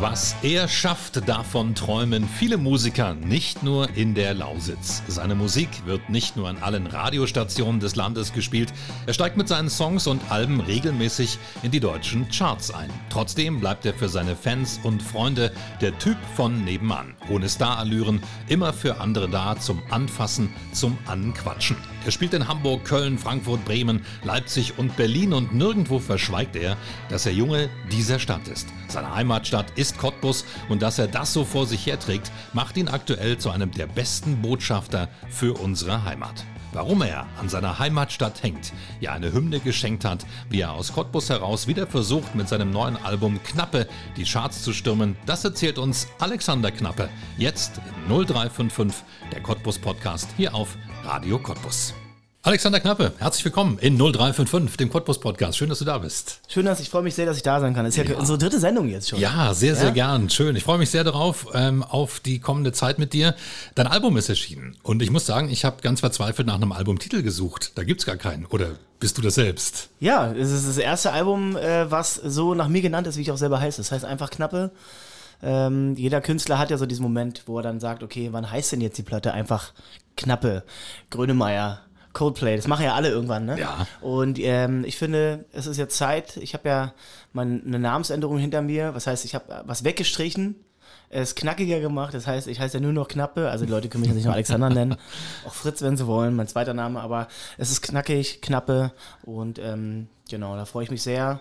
Was er schafft, davon träumen viele Musiker, nicht nur in der Lausitz. Seine Musik wird nicht nur an allen Radiostationen des Landes gespielt, er steigt mit seinen Songs und Alben regelmäßig in die deutschen Charts ein. Trotzdem bleibt er für seine Fans und Freunde der Typ von nebenan. Ohne Starallüren, immer für andere da, zum Anfassen, zum Anquatschen. Er spielt in Hamburg, Köln, Frankfurt, Bremen, Leipzig und Berlin und nirgendwo verschweigt er, dass er Junge dieser Stadt ist. Seine Heimatstadt ist Cottbus und dass er das so vor sich herträgt, macht ihn aktuell zu einem der besten Botschafter für unsere Heimat. Warum er an seiner Heimatstadt hängt, ja eine Hymne geschenkt hat, wie er aus Cottbus heraus wieder versucht, mit seinem neuen Album Knappe die Charts zu stürmen, das erzählt uns Alexander Knappe. Jetzt in 0355, der Cottbus Podcast hier auf Radio Cottbus. Alexander Knappe, herzlich willkommen in 0355, dem Cottbus Podcast. Schön, dass du da bist. Schön, dass ich freue mich sehr, dass ich da sein kann. Das ist ja, Ja. unsere dritte Sendung jetzt schon. Ja, sehr, sehr Ja? gern. Schön. Ich freue mich sehr darauf, ähm, auf die kommende Zeit mit dir. Dein Album ist erschienen. Und ich muss sagen, ich habe ganz verzweifelt nach einem Albumtitel gesucht. Da gibt's gar keinen. Oder bist du das selbst? Ja, es ist das erste Album, äh, was so nach mir genannt ist, wie ich auch selber heiße. Das heißt einfach Knappe. Ähm, jeder Künstler hat ja so diesen Moment, wo er dann sagt, okay, wann heißt denn jetzt die Platte? Einfach Knappe, Grönemeyer, Coldplay. Das machen ja alle irgendwann, ne? Ja. Und ähm, ich finde, es ist jetzt Zeit. Ich habe ja meine eine Namensänderung hinter mir. Was heißt, ich habe was weggestrichen. Es knackiger gemacht, das heißt, ich heiße ja nur noch Knappe, also die Leute können mich jetzt nicht nur Alexander nennen, auch Fritz, wenn sie wollen, mein zweiter Name, aber es ist knackig, Knappe und ähm, genau, da freue ich mich sehr.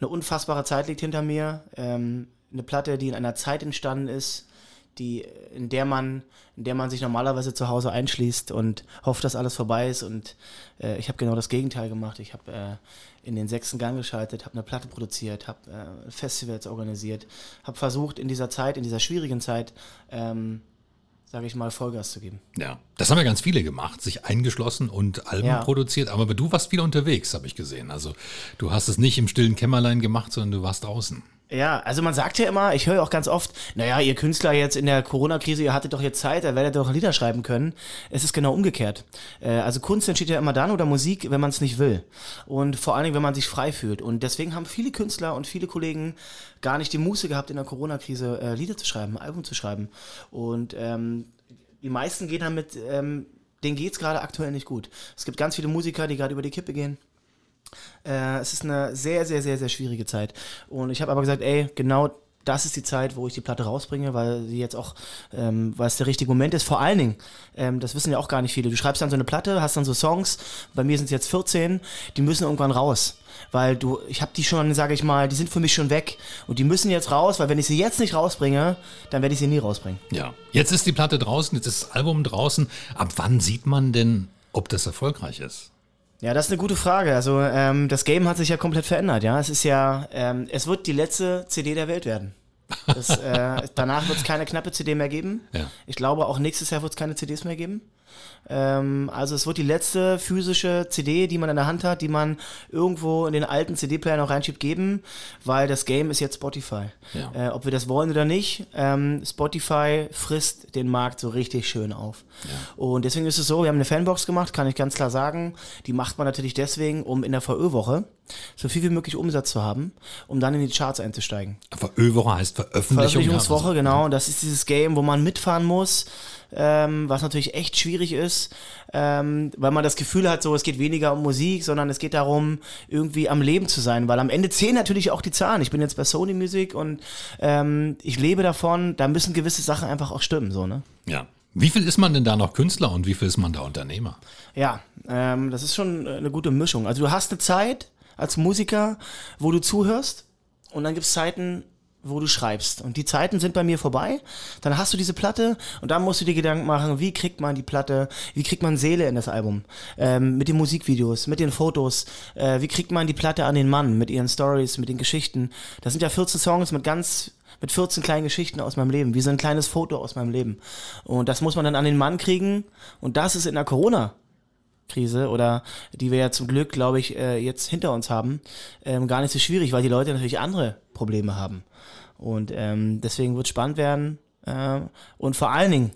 Eine unfassbare Zeit liegt hinter mir, ähm, eine Platte, die in einer Zeit entstanden ist, die, in der man, in der man sich normalerweise zu Hause einschließt und hofft, dass alles vorbei ist. Und äh, ich habe genau das Gegenteil gemacht. Ich habe äh, in den sechsten Gang geschaltet, habe eine Platte produziert, habe äh, Festivals organisiert, habe versucht, in dieser Zeit, in dieser schwierigen Zeit, ähm, sage ich mal, Vollgas zu geben. Ja. Das haben ja ganz viele gemacht, sich eingeschlossen und Alben Ja. produziert. Aber du warst viel unterwegs, habe ich gesehen. Also du hast es nicht im stillen Kämmerlein gemacht, sondern du warst draußen. Ja, also man sagt ja immer, ich höre auch ganz oft, naja, ihr Künstler jetzt in der Corona-Krise, ihr hattet doch jetzt Zeit, da werdet ihr doch Lieder schreiben können. Es ist genau umgekehrt. Äh, also Kunst entsteht ja immer dann oder Musik, wenn man es nicht will. Und vor allen Dingen, wenn man sich frei fühlt. Und deswegen haben viele Künstler und viele Kollegen gar nicht die Muße gehabt, in der Corona-Krise äh, Lieder zu schreiben, Album zu schreiben. Und ähm, die meisten gehen damit, ähm, denen geht's gerade aktuell nicht gut. Es gibt ganz viele Musiker, die gerade über die Kippe gehen. Äh, es ist eine sehr, sehr, sehr, sehr schwierige Zeit. Und ich habe aber gesagt, ey, genau das ist die Zeit, wo ich die Platte rausbringe, weil sie jetzt auch, ähm, weil es der richtige Moment ist. Vor allen Dingen, ähm, das wissen ja auch gar nicht viele. Du schreibst dann so eine Platte, hast dann so Songs, bei mir sind es jetzt 14, die müssen irgendwann raus. Weil du, ich habe die schon, sage ich mal, die sind für mich schon weg und die müssen jetzt raus, weil wenn ich sie jetzt nicht rausbringe, dann werde ich sie nie rausbringen. Ja. Jetzt ist die Platte draußen, jetzt ist das Album draußen. Ab wann sieht man denn, ob das erfolgreich ist? Ja, das ist eine gute Frage. Also ähm, das Game hat sich ja komplett verändert. Ja, es ist ja, ähm, es wird die letzte CD der Welt werden. Das, äh, danach wird es keine knappe CD mehr geben. Ja. Ich glaube, auch nächstes Jahr wird es keine CDs mehr geben. Ähm, also es wird die letzte physische CD, die man in der Hand hat, die man irgendwo in den alten CD-Player noch reinschiebt, geben, weil das Game ist jetzt Spotify. Ja. Äh, ob wir das wollen oder nicht, ähm, Spotify frisst den Markt so richtig schön auf. Und deswegen ist es so, wir haben eine Fanbox gemacht, kann ich ganz klar sagen. Die macht man natürlich deswegen, um in der VÖ-Woche so viel wie möglich Umsatz zu haben, um dann in die Charts einzusteigen. Veröwoche heißt Veröffentlichung. Veröffentlichungswoche, ja, genau. Und das ist dieses Game, wo man mitfahren muss, ähm, was natürlich echt schwierig ist, ähm, weil man das Gefühl hat, so es geht weniger um Musik, sondern es geht darum, irgendwie am Leben zu sein. Weil am Ende zählen natürlich auch die Zahlen. Ich bin jetzt bei Sony Music und ähm, ich lebe davon, da müssen gewisse Sachen einfach auch stimmen, so, ne? Ja. Wie viel ist man denn da noch Künstler und wie viel ist man da Unternehmer? Ja, ähm, das ist schon eine gute Mischung. Also du hast eine Zeit als Musiker, wo du zuhörst und dann gibt es Zeiten, wo du schreibst. Und die Zeiten sind bei mir vorbei. Dann hast du diese Platte und dann musst du dir Gedanken machen, wie kriegt man die Platte, wie kriegt man Seele in das Album? Ähm, mit den Musikvideos, mit den Fotos, äh, wie kriegt man die Platte an den Mann, mit ihren Stories, mit den Geschichten. Das sind ja 14 Songs mit ganz mit 14 kleinen Geschichten aus meinem Leben, wie so ein kleines Foto aus meinem Leben. Und das muss man dann an den Mann kriegen. Und das ist in der Corona Krise oder die wir ja zum Glück, glaube ich, äh, jetzt hinter uns haben, ähm, gar nicht so schwierig, weil die Leute natürlich andere Probleme haben. Und ähm, deswegen wird es spannend werden. Äh, und vor allen Dingen,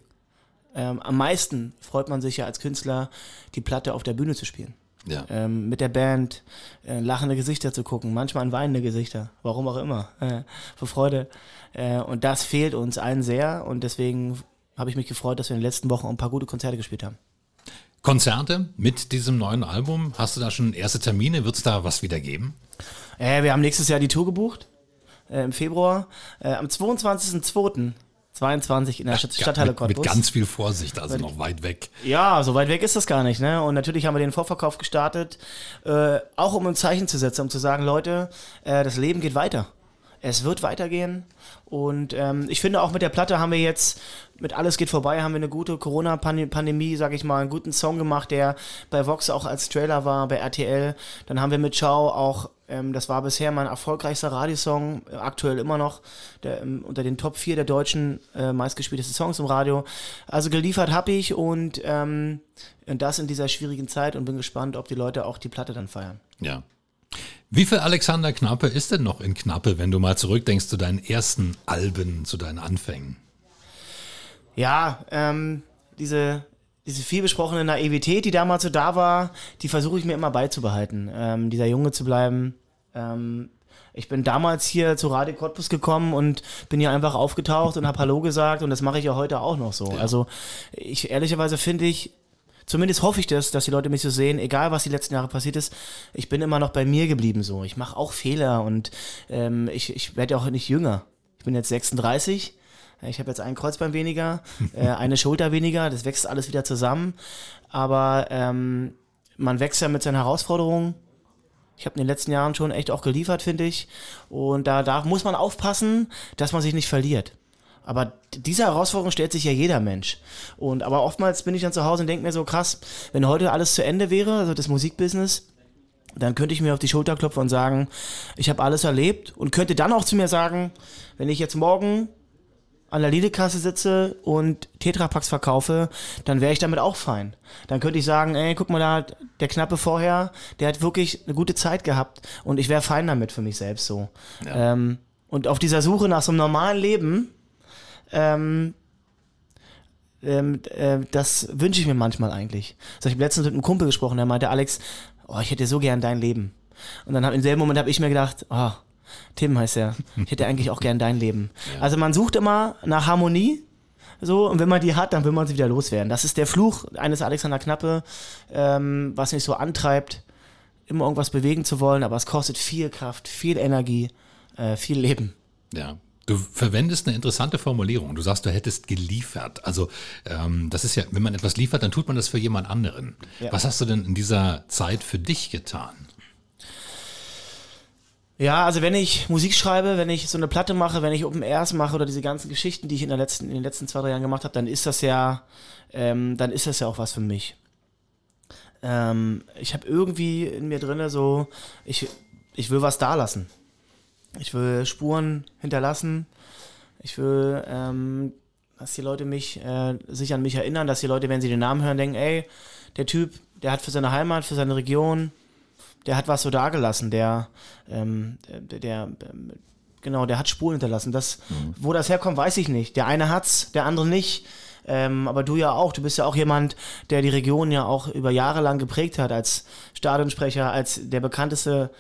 ähm, am meisten freut man sich ja als Künstler, die Platte auf der Bühne zu spielen. Ja. Ähm, mit der Band äh, lachende Gesichter zu gucken, manchmal an weinende Gesichter, warum auch immer, äh, vor Freude. Äh, und das fehlt uns allen sehr und deswegen habe ich mich gefreut, dass wir in den letzten Wochen ein paar gute Konzerte gespielt haben. Konzerte mit diesem neuen Album, hast du da schon erste Termine? Wird es da was wieder geben? Äh, wir haben nächstes Jahr die Tour gebucht, äh, im Februar. Äh, am 22.02. 22 in der Stadt, Stadthalle mit, mit ganz viel Vorsicht, also noch weit weg. Ja, so weit weg ist das gar nicht. Ne? Und natürlich haben wir den Vorverkauf gestartet, äh, auch um ein Zeichen zu setzen, um zu sagen, Leute, äh, das Leben geht weiter. Es wird weitergehen. Und ähm, ich finde auch mit der Platte haben wir jetzt, mit Alles geht vorbei, haben wir eine gute Corona-Pandemie, sag ich mal, einen guten Song gemacht, der bei Vox auch als Trailer war, bei RTL. Dann haben wir mit Ciao auch, ähm, das war bisher mein erfolgreichster Radiosong, äh, aktuell immer noch, der, ähm, unter den Top 4 der deutschen äh, meistgespieltesten Songs im Radio. Also geliefert habe ich und, ähm, und das in dieser schwierigen Zeit und bin gespannt, ob die Leute auch die Platte dann feiern. Ja. Wie viel Alexander Knappe ist denn noch in Knappe, wenn du mal zurückdenkst zu deinen ersten Alben, zu deinen Anfängen? Ja, ähm, diese, diese vielbesprochene Naivität, die damals so da war, die versuche ich mir immer beizubehalten. Ähm, dieser Junge zu bleiben. Ähm, ich bin damals hier zu Radio Cottbus gekommen und bin hier einfach aufgetaucht und habe Hallo gesagt und das mache ich ja heute auch noch so. Ja. Also ich ehrlicherweise finde ich, zumindest hoffe ich das, dass die Leute mich so sehen, egal was die letzten Jahre passiert ist, ich bin immer noch bei mir geblieben so. Ich mache auch Fehler und ähm, ich, ich werde auch nicht jünger. Ich bin jetzt 36. Ich habe jetzt ein Kreuzbein weniger, äh, eine Schulter weniger, das wächst alles wieder zusammen. Aber ähm, man wächst ja mit seinen Herausforderungen. Ich habe in den letzten Jahren schon echt auch geliefert, finde ich. Und da, da muss man aufpassen, dass man sich nicht verliert. Aber diese Herausforderung stellt sich ja jeder Mensch. Und aber oftmals bin ich dann zu Hause und denke mir so, krass, wenn heute alles zu Ende wäre, also das Musikbusiness, dann könnte ich mir auf die Schulter klopfen und sagen, ich habe alles erlebt und könnte dann auch zu mir sagen, wenn ich jetzt morgen an der Lidekasse sitze und Tetrapacks verkaufe, dann wäre ich damit auch fein. Dann könnte ich sagen, ey, guck mal da, der Knappe vorher, der hat wirklich eine gute Zeit gehabt und ich wäre fein damit für mich selbst so. Ja. Ähm, und auf dieser Suche nach so einem normalen Leben, ähm, ähm, äh, das wünsche ich mir manchmal eigentlich. Also ich habe letztens mit einem Kumpel gesprochen, der meinte, Alex, oh, ich hätte so gern dein Leben. Und dann hab, im selben Moment habe ich mir gedacht, oh, Tim heißt er, ich hätte eigentlich auch gern dein Leben. Ja. Also man sucht immer nach Harmonie, so, und wenn man die hat, dann will man sie wieder loswerden. Das ist der Fluch eines Alexander Knappe, ähm, was mich so antreibt, immer irgendwas bewegen zu wollen, aber es kostet viel Kraft, viel Energie, äh, viel Leben. Ja, Du verwendest eine interessante Formulierung. Du sagst, du hättest geliefert. Also ähm, das ist ja, wenn man etwas liefert, dann tut man das für jemand anderen. Ja. Was hast du denn in dieser Zeit für dich getan? Ja, also wenn ich Musik schreibe, wenn ich so eine Platte mache, wenn ich Open Airs mache oder diese ganzen Geschichten, die ich in, der letzten, in den letzten zwei, drei Jahren gemacht habe, dann ist das ja, ähm, dann ist das ja auch was für mich. Ähm, ich habe irgendwie in mir drinne so, ich, ich will was da lassen. Ich will Spuren hinterlassen. Ich will, ähm, dass die Leute mich, äh, sich an mich erinnern, dass die Leute, wenn sie den Namen hören, denken, ey, der Typ, der hat für seine Heimat, für seine Region, der hat was so dagelassen, der, ähm, der, der ähm, genau, der hat Spuren hinterlassen. Das, mhm. Wo das herkommt, weiß ich nicht. Der eine hat's, der andere nicht. Ähm, aber du ja auch, du bist ja auch jemand, der die Region ja auch über Jahre lang geprägt hat, als Stadionsprecher, als der bekannteste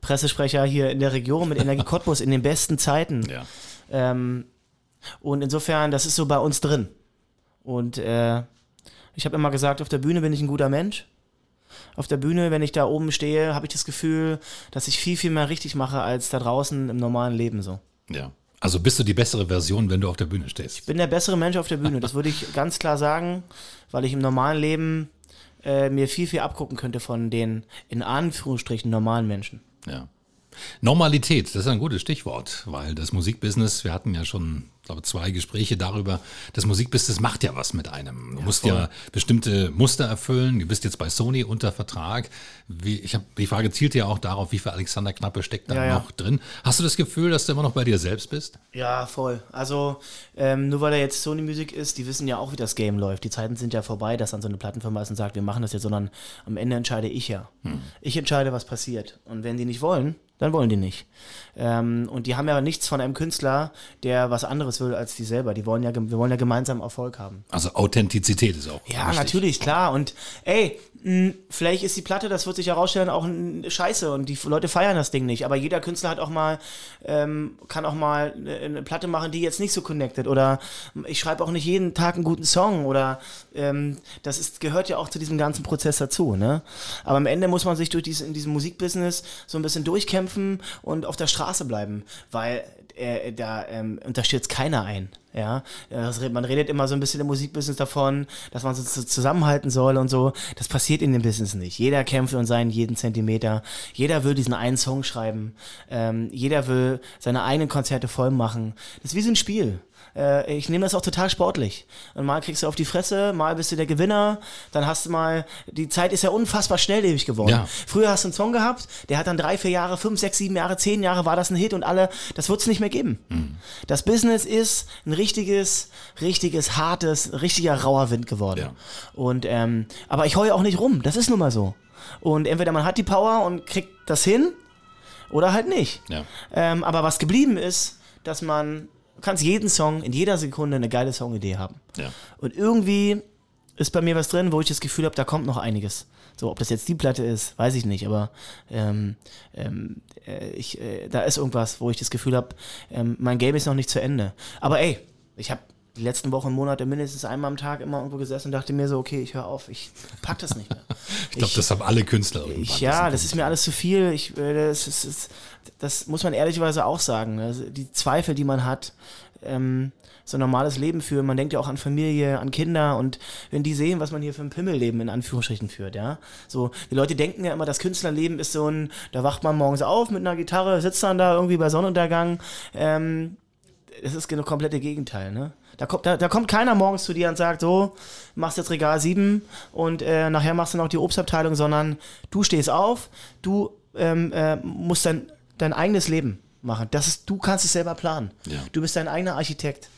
Pressesprecher hier in der Region mit Energie Cottbus in den besten Zeiten. Ja. Ähm, und insofern, das ist so bei uns drin. Und äh, ich habe immer gesagt, auf der Bühne bin ich ein guter Mensch. Auf der Bühne, wenn ich da oben stehe, habe ich das Gefühl, dass ich viel, viel mehr richtig mache als da draußen im normalen Leben so. Ja. Also bist du die bessere Version, wenn du auf der Bühne stehst? Ich bin der bessere Mensch auf der Bühne, das würde ich ganz klar sagen, weil ich im normalen Leben äh, mir viel, viel abgucken könnte von den in Anführungsstrichen normalen Menschen. Ja. Normalität, das ist ein gutes Stichwort, weil das Musikbusiness, wir hatten ja schon glaube, zwei Gespräche darüber, das Musikbusiness macht ja was mit einem. Du ja, musst voll. ja bestimmte Muster erfüllen. Du bist jetzt bei Sony unter Vertrag. Wie, ich hab, die Frage zielt ja auch darauf, wie viel Alexander Knappe steckt da ja, noch ja. drin. Hast du das Gefühl, dass du immer noch bei dir selbst bist? Ja, voll. Also ähm, nur weil er jetzt Sony Music ist, die wissen ja auch, wie das Game läuft. Die Zeiten sind ja vorbei, dass dann so eine Plattenfirma ist und sagt, wir machen das jetzt, sondern am Ende entscheide ich ja. Hm. Ich entscheide, was passiert. Und wenn die nicht wollen, dann wollen die nicht. Ähm, und die haben ja nichts von einem Künstler, der was anderes will als die selber. Die wollen ja, wir wollen ja gemeinsam Erfolg haben. Also Authentizität ist auch. Ja, wichtig. natürlich, klar. Und ey, mh, vielleicht ist die Platte, das wird sich herausstellen, auch ein Scheiße und die Leute feiern das Ding nicht. Aber jeder Künstler hat auch mal, ähm, kann auch mal eine, eine, Platte machen, die jetzt nicht so connected. Oder ich schreibe auch nicht jeden Tag einen guten Song. Oder ähm, das ist, gehört ja auch zu diesem ganzen Prozess dazu. Ne? Aber am Ende muss man sich durch diese, in diesem Musikbusiness so ein bisschen durchkämpfen kämpfen und auf der Straße bleiben, weil äh, da ähm, unterstützt keiner ein. Ja, das, man redet immer so ein bisschen im Musikbusiness davon, dass man so zusammenhalten soll und so. Das passiert in dem Business nicht. Jeder kämpft um seinen jeden Zentimeter. Jeder will diesen einen Song schreiben. Ähm, jeder will seine eigenen Konzerte voll machen. Das ist wie so ein Spiel. Äh, ich nehme das auch total sportlich. Und mal kriegst du auf die Fresse, mal bist du der Gewinner, dann hast du mal, die Zeit ist ja unfassbar schnelllebig geworden. Ja. Früher hast du einen Song gehabt, der hat dann drei, vier Jahre, fünf, sechs, sieben Jahre, zehn Jahre war das ein Hit und alle, das wird es nicht mehr geben. Mhm. Das Business ist ein richtiges, richtiges, hartes, richtiger rauer Wind geworden. Ja. Und, ähm, aber ich heue auch nicht rum, das ist nun mal so. Und entweder man hat die Power und kriegt das hin oder halt nicht. Ja. Ähm, aber was geblieben ist, dass man Du kannst jeden Song in jeder Sekunde eine geile Songidee haben. Ja. Und irgendwie ist bei mir was drin, wo ich das Gefühl habe, da kommt noch einiges. So, ob das jetzt die Platte ist, weiß ich nicht, aber ähm, ähm, äh, ich, äh, da ist irgendwas, wo ich das Gefühl habe, ähm, mein Game ist noch nicht zu Ende. Aber ey, ich habe die letzten Wochen, Monate mindestens einmal am Tag immer irgendwo gesessen und dachte mir so, okay, ich höre auf, ich pack das nicht mehr. ich glaube, das haben alle Künstler. Ich, ja, das, ist mir alles zu viel. Ich, äh, das, ist, das, das muss man ehrlicherweise auch sagen. Also die Zweifel, die man hat, ähm, so ein normales Leben führen. Man denkt ja auch an Familie, an Kinder und wenn die sehen, was man hier für ein Pimmelleben in Anführungsstrichen führt, ja. So, die Leute denken ja immer, das Künstlerleben ist so ein, da wacht man morgens auf mit einer Gitarre, sitzt dann da irgendwie bei Sonnenuntergang. Ähm, das ist genau komplette Gegenteil, ne? Da kommt, da, da, kommt keiner morgens zu dir und sagt, so, machst jetzt Regal 7 und äh, nachher machst du noch die Obstabteilung, sondern du stehst auf, du ähm, äh, musst dein, dein eigenes Leben machen. Das ist, du kannst es selber planen. Ja. Du bist dein eigener Architekt.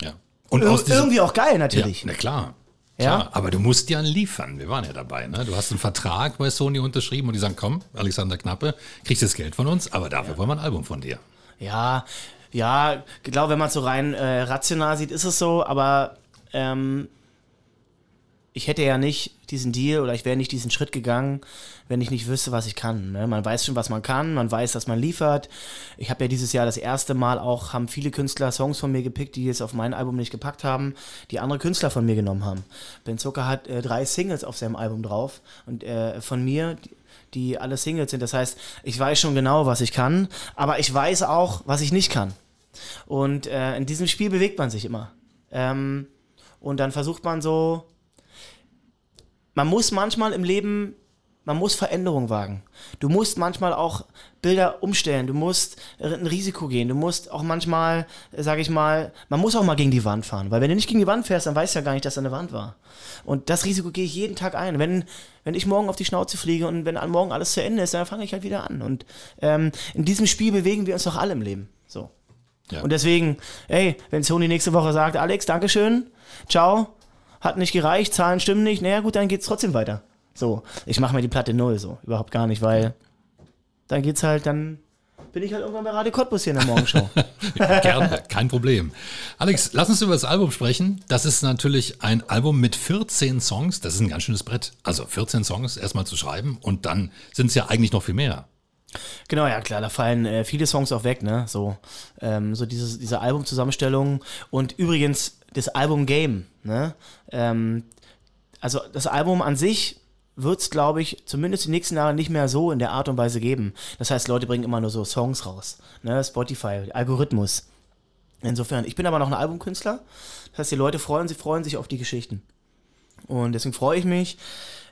Ja. Und Ir irgendwie auch geil natürlich. Ja, na klar. Klar, ja. aber du musst ja liefern. Wir waren ja dabei. Ne? Du hast einen Vertrag bei Sony unterschrieben und die sagen, komm, Alexander Knappe, kriegst das Geld von uns, aber dafür ja. wollen wir ein Album von dir. Ja, ja, genau, wenn man es so rein äh, rational sieht, ist es so, aber ähm, ich hätte ja nicht diesen Deal oder ich wäre nicht diesen Schritt gegangen, wenn ich nicht wüsste, was ich kann. Ne? Man weiß schon, was man kann, man weiß, dass man liefert. Ich habe ja dieses Jahr das erste Mal auch, haben viele Künstler Songs von mir gepickt, die jetzt auf mein Album nicht gepackt haben, die andere Künstler von mir genommen haben. Ben Zucker hat äh, drei Singles auf seinem Album drauf und äh, von mir, die, alle Singles sind. Das heißt, ich weiß schon genau, was ich kann, aber ich weiß auch, was ich nicht kann. Und äh, in diesem Spiel bewegt man sich immer. Ähm, und dann versucht man so, man muss manchmal im Leben, man muss Veränderung wagen. Du musst manchmal auch Bilder umstellen, du musst ein Risiko gehen, du musst auch manchmal, sage ich mal, man muss auch mal gegen die Wand fahren, weil wenn du nicht gegen die Wand fährst, dann weißt du ja gar nicht, dass da eine Wand war. Und das Risiko gehe ich jeden Tag ein. Wenn, wenn ich morgen auf die Schnauze fliege und wenn morgen alles zu Ende ist, dann fange ich halt wieder an. Und ähm, in diesem Spiel bewegen wir uns doch alle im Leben. So. Ja. Und deswegen, ey, wenn Sony nächste Woche sagt, Alex, Dankeschön, ciao, hat nicht gereicht, Zahlen stimmen nicht, naja gut, dann geht's trotzdem weiter. So, ich mache mir die Platte null, so, überhaupt gar nicht, weil dann geht's halt, dann bin ich halt irgendwann bei Radio Cottbus hier in der Morgenshow. Gerne, kein Problem. Alex, lass uns über das Album sprechen. Das ist natürlich ein Album mit 14 Songs. Das ist ein ganz schönes Brett. Also 14 Songs erstmal zu schreiben und dann sind es ja eigentlich noch viel mehr. Genau, ja klar, da fallen äh, viele Songs auch weg, ne? So, ähm, so dieses, diese Albumzusammenstellung und übrigens das Album Game, ne? Ähm, also das Album an sich wird es, glaube ich, zumindest die nächsten Jahre nicht mehr so in der Art und Weise geben. Das heißt, Leute bringen immer nur so Songs raus, ne? Spotify, Algorithmus. Insofern, ich bin aber noch ein Albumkünstler. Das heißt, die Leute freuen sich, freuen sich auf die Geschichten. Und deswegen freue ich mich.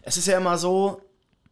Es ist ja immer so,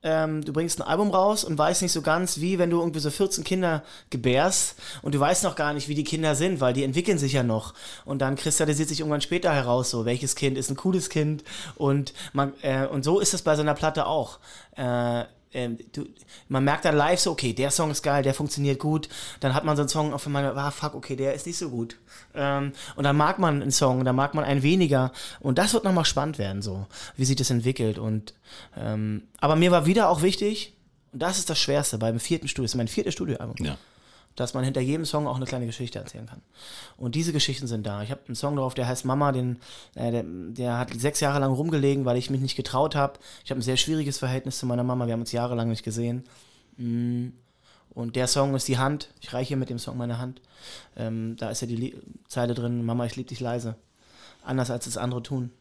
ähm, du bringst ein Album raus und weißt nicht so ganz, wie wenn du irgendwie so 14 Kinder gebärst und du weißt noch gar nicht, wie die Kinder sind, weil die entwickeln sich ja noch. Und dann kristallisiert sich irgendwann später heraus, so welches Kind ist ein cooles Kind. Und, man, äh, und so ist es bei so einer Platte auch. Äh, ähm, du, man merkt dann live so, okay, der Song ist geil, der funktioniert gut. Dann hat man so einen Song auf einmal, ah fuck, okay, der ist nicht so gut. Ähm, und dann mag man einen Song, dann mag man einen weniger. Und das wird nochmal spannend werden, so, wie sich das entwickelt. Und ähm, aber mir war wieder auch wichtig, und das ist das Schwerste beim vierten Studio, das ist mein viertes Studioalbum. Ja dass man hinter jedem Song auch eine kleine Geschichte erzählen kann. Und diese Geschichten sind da. Ich habe einen Song drauf, der heißt Mama, den, äh, der, der, hat sechs Jahre lang rumgelegen, weil ich mich nicht getraut habe. Ich habe ein sehr schwieriges Verhältnis zu meiner Mama, wir haben uns jahrelang nicht gesehen. Mm. Und der Song ist die Hand. Ich reiche mit dem Song meine Hand. Ähm, da ist ja die Lie Zeile drin, Mama, ich liebe dich leise. Anders als es andere tun.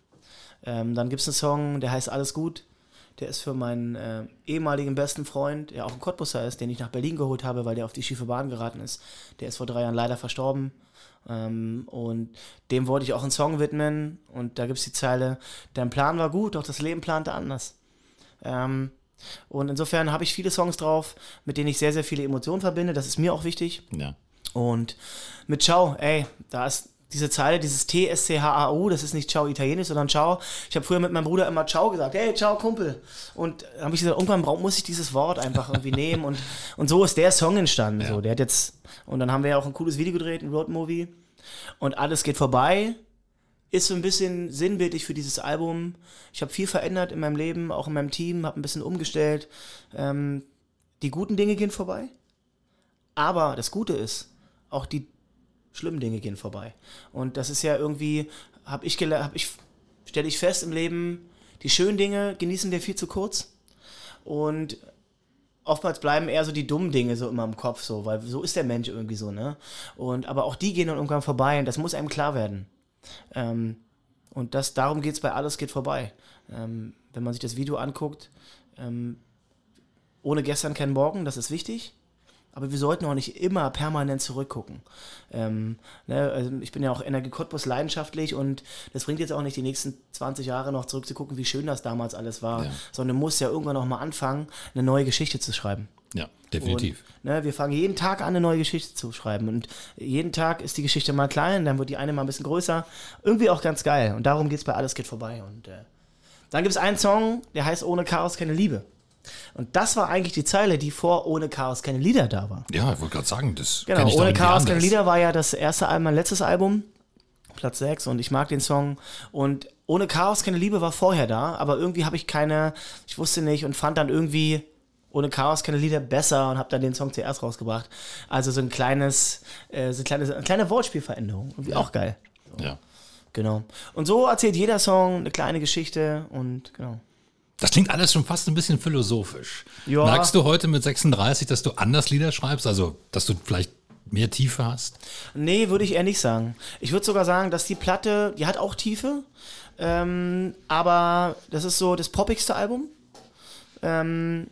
Ähm, dann gibt es einen Song, der heißt Alles gut. Der ist für meinen äh, ehemaligen besten Freund, der auch ein Cottbusser ist, den ich nach Berlin geholt habe, weil der auf die schiefe Bahn geraten ist. Der ist vor drei Jahren leider verstorben. Ähm, und dem wollte ich auch einen Song widmen. Und da gibt es die Zeile, dein Plan war gut, doch das Leben plante anders. Ähm, und insofern habe ich viele Songs drauf, mit denen ich sehr, sehr viele Emotionen verbinde. Das ist mir auch wichtig. Ja. Und mit Ciao, ey, da ist diese Zeile, dieses T-S-C-H-A-U, das ist nicht Ciao Italienisch, sondern Ciao. Ich habe früher mit meinem Bruder immer Ciao gesagt, hey, Ciao Kumpel. Und habe ich gesagt, irgendwann muss ich dieses Wort einfach irgendwie nehmen. Und, und so ist der Song entstanden. Ja. So, der hat jetzt, und dann haben wir ja auch ein cooles Video gedreht, ein Roadmovie. Und alles geht vorbei. Ist so ein bisschen sinnbildlich für dieses Album. Ich habe viel verändert in meinem Leben, auch in meinem Team, habe ein bisschen umgestellt. Ähm, die guten Dinge gehen vorbei. Aber das Gute ist, auch die schlimmen Dinge gehen vorbei. Und das ist ja irgendwie, habe ich, hab ich stelle ich fest im Leben, die schönen Dinge genießen wir viel zu kurz. Und oftmals bleiben eher so die dummen Dinge so immer im Kopf, so, weil so ist der Mensch irgendwie so, ne? Und aber auch die gehen dann irgendwann vorbei und das muss einem klar werden. Ähm, und das, darum geht es bei Alles geht vorbei. Ähm, wenn man sich das Video anguckt, ähm, ohne gestern kein Morgen, das ist wichtig aber wir sollten auch nicht immer permanent zurückgucken. Ähm, ne, also ich bin ja auch Energie Cottbus leidenschaftlich und das bringt jetzt auch nicht die nächsten 20 Jahre noch zurückzugucken, wie schön das damals alles war, ja. sondern du musst ja irgendwann noch mal anfangen, eine neue Geschichte zu schreiben. Ja, definitiv. Und, ne, wir fangen jeden Tag an, eine neue Geschichte zu schreiben. Und jeden Tag ist die Geschichte mal klein, dann wird die eine mal ein bisschen größer. Irgendwie auch ganz geil. Und darum geht es bei Alles geht vorbei. Und äh, dann gibt es einen Song, der heißt Ohne Chaos keine Liebe. Und das war eigentlich die Zeile, die vor Ohne Chaos keine Lieder da war. Ja, ich wollte gerade sagen, das Genau, Ohne Chaos keine Lieder war ja das erste Album, mein letztes Album, Platz 6 und ich mag den Song und Ohne Chaos keine Liebe war vorher da, aber irgendwie habe ich keine, ich wusste nicht und fand dann irgendwie ohne Chaos keine Lieder besser und habe dann den Song zuerst rausgebracht. Also so ein kleines, äh, so ein kleines, eine kleine Wortspielveränderung. Irgendwie ja. auch geil. So. Ja. Genau. Und so erzählt jeder Song eine kleine Geschichte und genau. Das klingt alles schon fast ein bisschen philosophisch. Ja. Merkst du heute mit 36, dass du anders Lieder schreibst? Also, dass du vielleicht mehr Tiefe hast? Nee, würde ich eher nicht sagen. Ich würde sogar sagen, dass die Platte, die hat auch Tiefe, ähm, aber das ist so das poppigste Album. Ähm,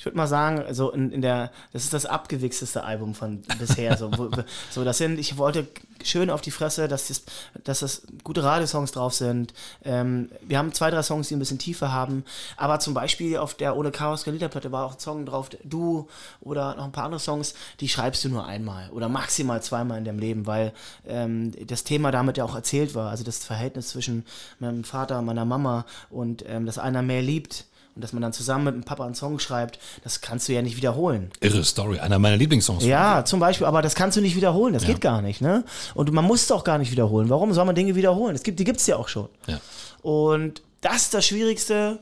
ich würde mal sagen, so in, in der, das ist das abgewichsteste Album von bisher. so, wo, so, das sind, ich wollte schön auf die Fresse, dass das, dass das gute Radiosongs drauf sind. Ähm, wir haben zwei, drei Songs, die ein bisschen Tiefe haben, aber zum Beispiel auf der Ohne Chaos Liederplatte war auch ein Song drauf, Du oder noch ein paar andere Songs, die schreibst du nur einmal oder maximal zweimal in deinem Leben, weil ähm, das Thema damit ja auch erzählt war. Also das Verhältnis zwischen meinem Vater meiner Mama und ähm, dass einer mehr liebt und dass man dann zusammen mit dem Papa einen Song schreibt, das kannst du ja nicht wiederholen. Irre Story, einer meiner Lieblingssongs. Ja, zum Beispiel, aber das kannst du nicht wiederholen, das ja. geht gar nicht, ne? Und man muss es auch gar nicht wiederholen. Warum soll man Dinge wiederholen? Es gibt, die gibt es ja auch schon. Ja. Und das ist das Schwierigste.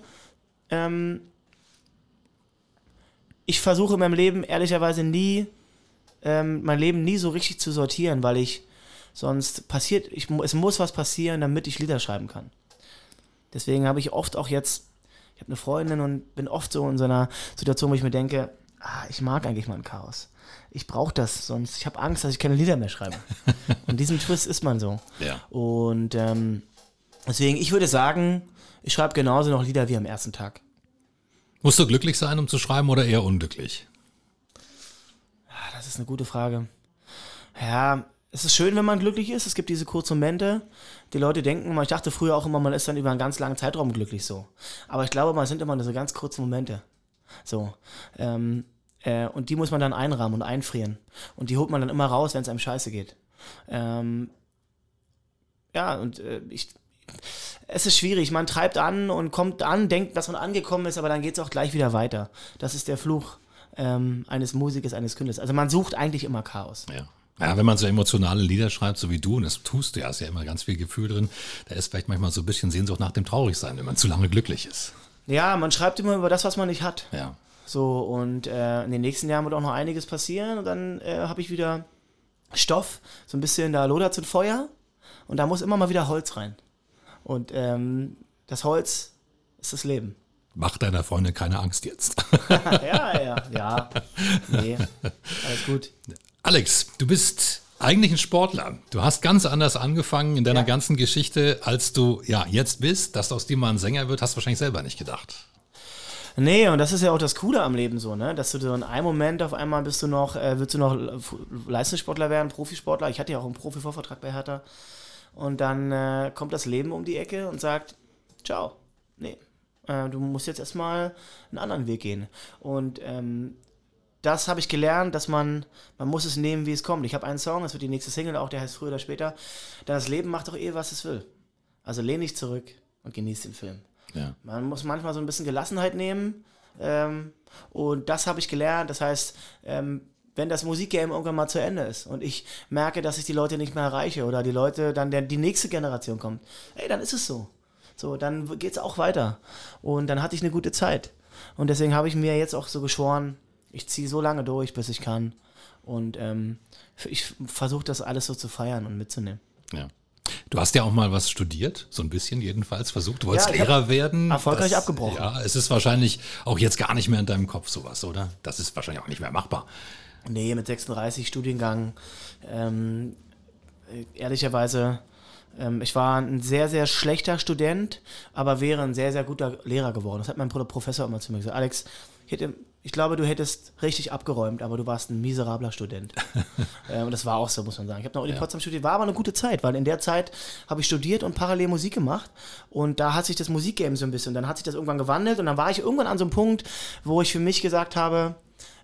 Ähm, ich versuche in meinem Leben ehrlicherweise nie, ähm, mein Leben nie so richtig zu sortieren, weil ich sonst passiert, ich, es muss was passieren, damit ich Lieder schreiben kann. Deswegen habe ich oft auch jetzt ich habe eine Freundin und bin oft so in so einer Situation, wo ich mir denke, ah, ich mag eigentlich mal ein Chaos. Ich brauche das, sonst ich habe Angst, dass ich keine Lieder mehr schreibe. und diesem Twist ist man so. Ja. Und ähm, deswegen, ich würde sagen, ich schreibe genauso noch Lieder wie am ersten Tag. Musst du glücklich sein, um zu schreiben oder eher unglücklich? Ah, das ist eine gute Frage. Ja, es ist schön, wenn man glücklich ist. Es gibt diese kurzen Momente. Die Leute denken immer, ich dachte früher auch immer, man ist dann über einen ganz langen Zeitraum glücklich so. Aber ich glaube, man sind immer nur so ganz kurze Momente. So. Ähm, äh, und die muss man dann einrahmen und einfrieren. Und die holt man dann immer raus, wenn es einem scheiße geht. Ähm, ja, und äh, ich, es ist schwierig. Man treibt an und kommt an, denkt, dass man angekommen ist, aber dann geht es auch gleich wieder weiter. Das ist der Fluch ähm, eines Musikers, eines Künstlers. Also man sucht eigentlich immer Chaos. Ja. Ja, wenn man so emotionale Lieder schreibt, so wie du, und das tust du ja, ist ja immer ganz viel Gefühl drin, da ist vielleicht manchmal so ein bisschen Sehnsucht nach dem Traurigsein, wenn man zu lange glücklich ist. Ja, man schreibt immer über das, was man nicht hat. Ja. So, und äh, in den nächsten Jahren wird auch noch einiges passieren und dann äh, habe ich wieder Stoff, so ein bisschen, da lodert es Feuer und da muss immer mal wieder Holz rein. Und ähm, das Holz ist das Leben. Mach deiner Freundin keine Angst jetzt. ja, ja, ja. Nee, alles gut. Alex, du bist eigentlich ein Sportler. Du hast ganz anders angefangen in deiner Ja. ganzen Geschichte, als du ja jetzt bist. Dass aus dir mal ein Sänger wird, hast du wahrscheinlich selber nicht gedacht. Nee, und das ist ja auch das Coole am Leben so, ne? Dass du so in einem Moment auf einmal bist du noch, äh, willst du noch Leistungssportler werden, Profisportler. Ich hatte ja auch einen Profivorvertrag bei Hertha. Und dann äh, kommt das Leben um die Ecke und sagt, ciao, nee, äh, du musst jetzt erstmal einen anderen Weg gehen. Und ähm, das habe ich gelernt, dass man, man muss es nehmen, wie es kommt. Ich habe einen Song, das wird die nächste Single auch, der heißt früher oder später. Das Leben macht doch eh, was es will. Also lehn dich zurück und genieß den Film. Ja. Man muss manchmal so ein bisschen Gelassenheit nehmen. Ähm, und das habe ich gelernt. Das heißt, ähm, wenn das Musikgame irgendwann mal zu Ende ist und ich merke, dass ich die Leute nicht mehr erreiche oder die Leute, dann der, die nächste Generation kommt, ey, dann ist es so. So, dann geht es auch weiter. Und dann hatte ich eine gute Zeit. Und deswegen habe ich mir jetzt auch so geschworen, ich ziehe so lange durch, bis ich kann. Und ähm, ich versuche das alles so zu feiern und mitzunehmen. Ja. Du hast ja auch mal was studiert, so ein bisschen jedenfalls versucht. Du wolltest Ja, Lehrer werden. erfolgreich abgebrochen. Ja, es ist wahrscheinlich auch jetzt gar nicht mehr in deinem Kopf sowas, oder? Das ist wahrscheinlich auch nicht mehr machbar. Nee, mit 36 Studiengang. Ähm, äh, ehrlicherweise, ähm, ich war ein sehr, sehr schlechter Student, aber wäre ein sehr, sehr guter Lehrer geworden. Das hat mein Pro- Professor immer zu mir gesagt. Alex, ich, hätte, ich glaube, du hättest richtig abgeräumt, aber du warst ein miserabler Student. äh, und das war auch so, muss man sagen. Ich habe noch in Potsdam studiert, war aber eine gute Zeit, weil in der Zeit habe ich studiert und parallel Musik gemacht. Und da hat sich das Musikgame so ein bisschen, dann hat sich das irgendwann gewandelt und dann war ich irgendwann an so einem Punkt, wo ich für mich gesagt habe,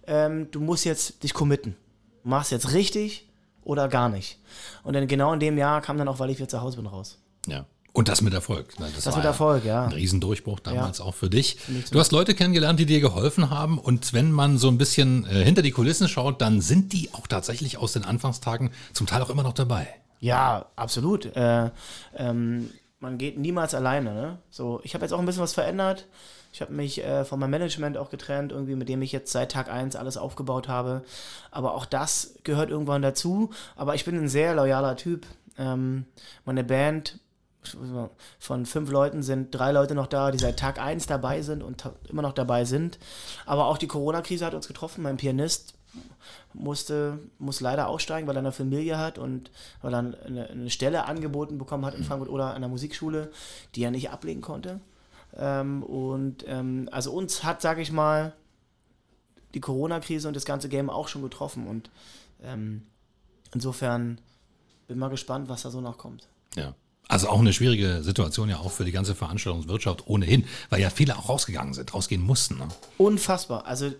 ähm, du musst jetzt dich committen. Machst jetzt richtig oder gar nicht. Und dann genau in dem Jahr kam dann auch, weil ich wieder zu Hause bin, raus. Ja. Und das mit Erfolg. ne? Das war mit Erfolg, ja. Ein Riesendurchbruch damals auch für dich. Du hast Leute kennengelernt, die dir geholfen haben. Und wenn man so ein bisschen äh, hinter die Kulissen schaut, dann sind die auch tatsächlich aus den Anfangstagen zum Teil auch immer noch dabei. Ja, absolut. Äh, ähm, man geht niemals alleine. Ne? So, ich habe jetzt auch ein bisschen was verändert. Ich habe mich äh, von meinem Management auch getrennt, irgendwie, mit dem ich jetzt seit Tag 1 alles aufgebaut habe. Aber auch das gehört irgendwann dazu. Aber ich bin ein sehr loyaler Typ. Ähm, meine Band von fünf Leuten sind drei Leute noch da, die seit Tag 1 dabei sind und immer noch dabei sind. Aber auch die Corona-Krise hat uns getroffen. Mein Pianist musste, muss leider aussteigen, weil er eine Familie hat und weil er eine, eine Stelle angeboten bekommen hat in Frankfurt oder an der Musikschule, die er nicht ablegen konnte. Ähm, und ähm, also uns hat, sage ich mal, die Corona-Krise und das ganze Game auch schon getroffen. Und ähm, insofern bin mal gespannt, was da so noch kommt. Ja. Also auch eine schwierige Situation ja auch für die ganze Veranstaltungswirtschaft ohnehin, weil ja viele auch rausgegangen sind, rausgehen mussten. Ne? Unfassbar. Also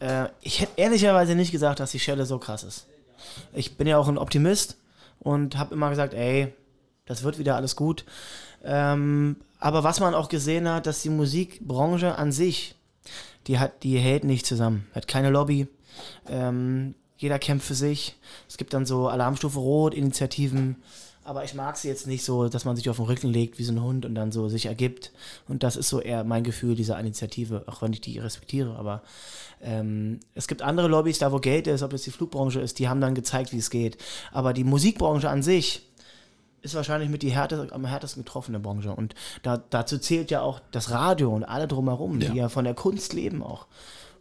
äh, ich hätte ehrlicherweise nicht gesagt, dass die Schelle so krass ist. Ich bin ja auch ein Optimist und habe immer gesagt, ey, das wird wieder alles gut. Ähm, aber was man auch gesehen hat, dass die Musikbranche an sich, die hat, die hält nicht zusammen, hat keine Lobby. Ähm, jeder kämpft für sich. Es gibt dann so Alarmstufe Rot, Initiativen. Aber ich mag sie jetzt nicht so, dass man sich auf den Rücken legt wie so ein Hund und dann so sich ergibt. Und das ist so eher mein Gefühl dieser Initiative, auch wenn ich die respektiere. Aber ähm, es gibt andere Lobbys, da wo Geld ist, ob das die Flugbranche ist, die haben dann gezeigt, wie es geht. Aber die Musikbranche an sich ist wahrscheinlich mit die härteste, am härtesten getroffene Branche. Und da, dazu zählt ja auch das Radio und alle drumherum, Ja. die ja von der Kunst leben auch.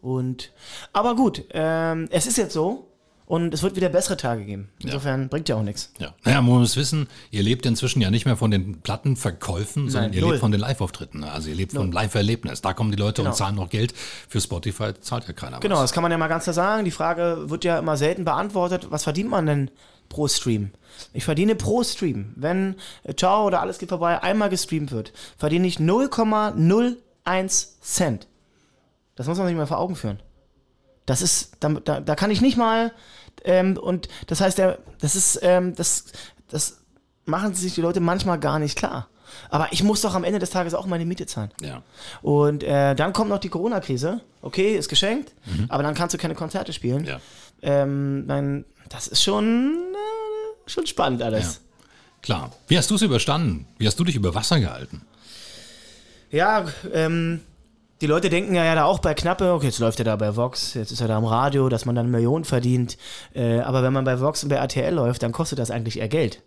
Und aber gut, ähm, es ist jetzt so und es wird wieder bessere Tage geben. Insofern bringt ja auch nichts. Ja. Naja, man muss wissen, ihr lebt inzwischen ja nicht mehr von den Plattenverkäufen, sondern Nein, ihr null. lebt von den Live-Auftritten. Also ihr lebt vom Live-Erlebnis. Da kommen die Leute und Genau. zahlen noch Geld. Für Spotify zahlt ja keiner Genau, was. das kann man ja mal ganz klar sagen. Die Frage wird ja immer selten beantwortet. Was verdient man denn pro Stream? Ich verdiene pro Stream. Wenn äh, Ciao oder alles geht vorbei einmal gestreamt wird, verdiene ich 0,01 Cent. Das muss man sich mal vor Augen führen. Das ist, da, da, da kann ich nicht mal, ähm, und das heißt, der, das ist, ähm, das, das machen sich die Leute manchmal gar nicht klar. Aber ich muss doch am Ende des Tages auch meine Miete zahlen. Ja. Und äh, dann kommt noch die Corona-Krise. Okay, ist geschenkt, aber dann kannst du keine Konzerte spielen. Ja. Ähm, dann, das ist schon, äh, schon spannend alles. Klar. Wie hast du es überstanden? Wie hast du dich über Wasser gehalten? Ja, ähm, die Leute denken ja, ja da auch bei Knappe, okay, jetzt läuft er da bei Vox, jetzt ist er da am Radio, dass man dann Millionen verdient. Äh, aber wenn man bei Vox und bei RTL läuft, dann kostet das eigentlich eher Geld.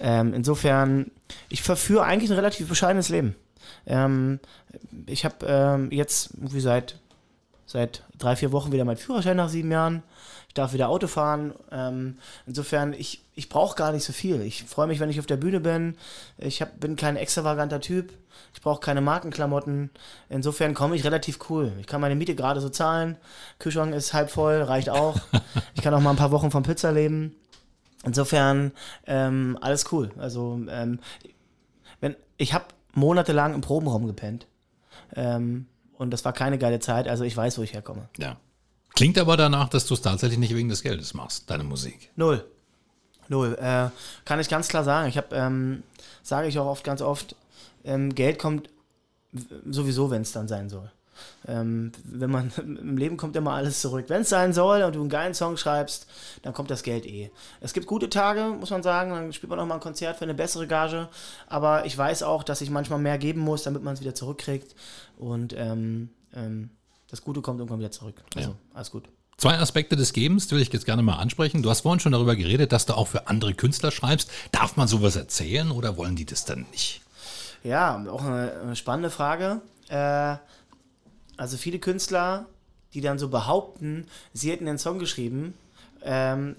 Ähm, insofern, ich verführe eigentlich ein relativ bescheidenes Leben. Ähm, ich habe ähm, jetzt irgendwie seit, seit drei, vier Wochen wieder meinen Führerschein nach sieben Jahren. Ich darf wieder Auto fahren. Ähm, insofern, ich, ich brauche gar nicht so viel. Ich freue mich, wenn ich auf der Bühne bin. Ich hab, bin kein extravaganter Typ. Ich brauche keine Markenklamotten. Insofern komme ich relativ cool. Ich kann meine Miete gerade so zahlen. Kühlschrank ist halb voll, reicht auch. Ich kann auch mal ein paar Wochen von Pizza leben. Insofern ähm, alles cool. Also ähm, wenn ich habe monatelang im Probenraum gepennt ähm, und das war keine geile Zeit. Also ich weiß, wo ich herkomme. Ja. Klingt aber danach, dass du es tatsächlich nicht wegen des Geldes machst, deine Musik. Null. Null. Äh, kann ich ganz klar sagen. Ich habe, ähm, sage ich auch oft, ganz oft, ähm, Geld kommt sowieso, wenn es dann sein soll. Ähm, wenn man im Leben kommt immer alles zurück. Wenn es sein soll und du einen geilen Song schreibst, dann kommt das Geld eh. Es gibt gute Tage, muss man sagen, dann spielt man noch mal ein Konzert für eine bessere Gage. Aber ich weiß auch, dass ich manchmal mehr geben muss, damit man es wieder zurückkriegt. Und ähm, ähm, das Gute kommt irgendwann wieder zurück. Also Ja. alles gut. Zwei Aspekte des Gebens will ich jetzt gerne mal ansprechen. Du hast vorhin schon darüber geredet, dass du auch für andere Künstler schreibst. Darf man sowas erzählen oder wollen die das dann nicht? Ja, auch eine, spannende Frage. Äh, also viele Künstler, die dann so behaupten, sie hätten den Song geschrieben. Ähm,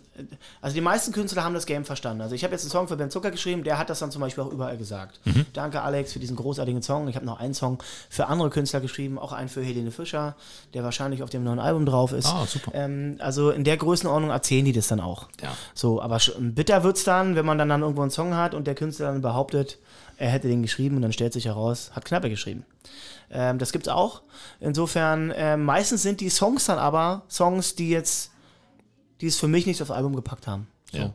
also die meisten Künstler haben das Game verstanden. Also ich habe jetzt einen Song für Ben Zucker geschrieben, der hat das dann zum Beispiel auch überall gesagt. Danke Alex für diesen großartigen Song. Ich habe noch einen Song für andere Künstler geschrieben, auch einen für Helene Fischer, der wahrscheinlich auf dem neuen Album drauf ist. Ah, super. Ähm, also in der Größenordnung erzählen die das dann auch. Ja. So, aber bitter wird's dann, wenn man dann, dann irgendwo einen Song hat und der Künstler dann behauptet, er hätte den geschrieben und dann stellt sich heraus, hat Knappe geschrieben. Ähm, das gibt's auch. Insofern, ähm, meistens sind die Songs dann aber Songs, die jetzt, die es für mich nicht aufs Album gepackt haben. So. Ja.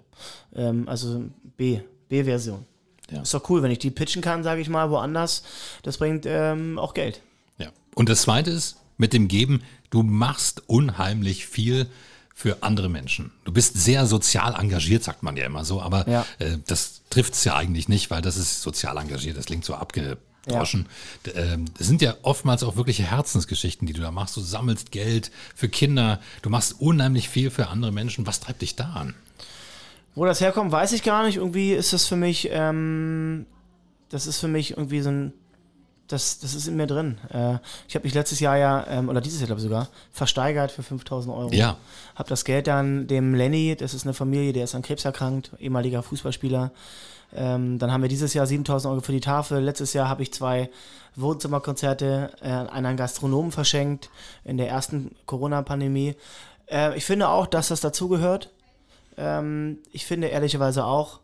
Ähm, also B, B-Version. Ja. Ist doch cool, wenn ich die pitchen kann, sage ich mal, woanders. Das bringt ähm, auch Geld. Ja. Und das Zweite ist, mit dem Geben, du machst unheimlich viel für andere Menschen. Du bist sehr sozial engagiert, sagt man ja immer so, aber Ja. äh, das trifft es ja eigentlich nicht, weil das ist sozial engagiert, das klingt so abgedroschen. D- ähm, Das sind ja oftmals auch wirkliche Herzensgeschichten, die du da machst. Du sammelst Geld für Kinder, du machst unheimlich viel für andere Menschen. Was treibt dich da an? Wo das herkommt, weiß ich gar nicht. Irgendwie ist das für mich, ähm, das ist für mich irgendwie so ein, das, das ist in mir drin. Äh, ich habe mich letztes Jahr ja, ähm, oder dieses Jahr glaube ich sogar, versteigert für 5000 Euro. Ja. Habe das Geld dann dem Lenny, das ist eine Familie, der ist an Krebs erkrankt, ehemaliger Fußballspieler. Ähm, dann haben wir dieses Jahr 7000 Euro für die Tafel. Letztes Jahr habe ich zwei Wohnzimmerkonzerte äh, an einen Gastronomen verschenkt in der ersten Corona-Pandemie. Äh, ich finde auch, dass das dazugehört. Ähm, ich finde ehrlicherweise auch,